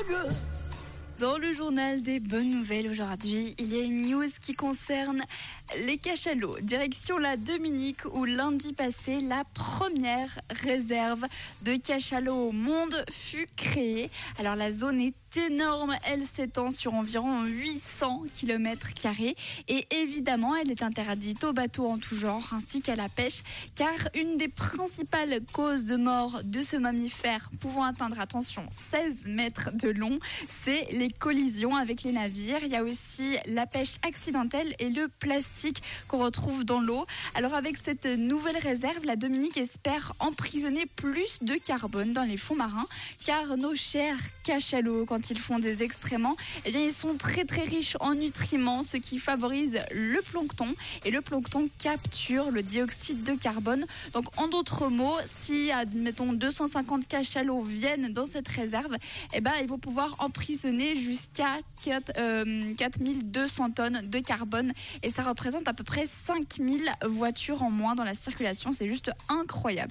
nigga. Dans le journal des bonnes nouvelles aujourd'hui, il y a une news qui concerne les cachalots. Direction la Dominique où lundi passé, la première réserve de cachalots au monde fut créée. Alors la zone est énorme, elle s'étend sur environ 800 km et évidemment elle est interdite aux bateaux en tout genre ainsi qu'à la pêche car une des principales causes de mort de ce mammifère pouvant atteindre attention 16 mètres de long, c'est les collisions avec les navires. Il y a aussi la pêche accidentelle et le plastique qu'on retrouve dans l'eau. Alors avec cette nouvelle réserve, la Dominique espère emprisonner plus de carbone dans les fonds marins car nos chers cachalots, quand ils font des excréments, eh bien, ils sont très très riches en nutriments, ce qui favorise le plancton et le plancton capture le dioxyde de carbone. Donc en d'autres mots, si admettons 250 cachalots viennent dans cette réserve, eh ben, ils vont pouvoir emprisonner jusqu'à 4200 euh, tonnes de carbone et ça représente à peu près 5000 voitures en moins dans la circulation. C'est juste incroyable.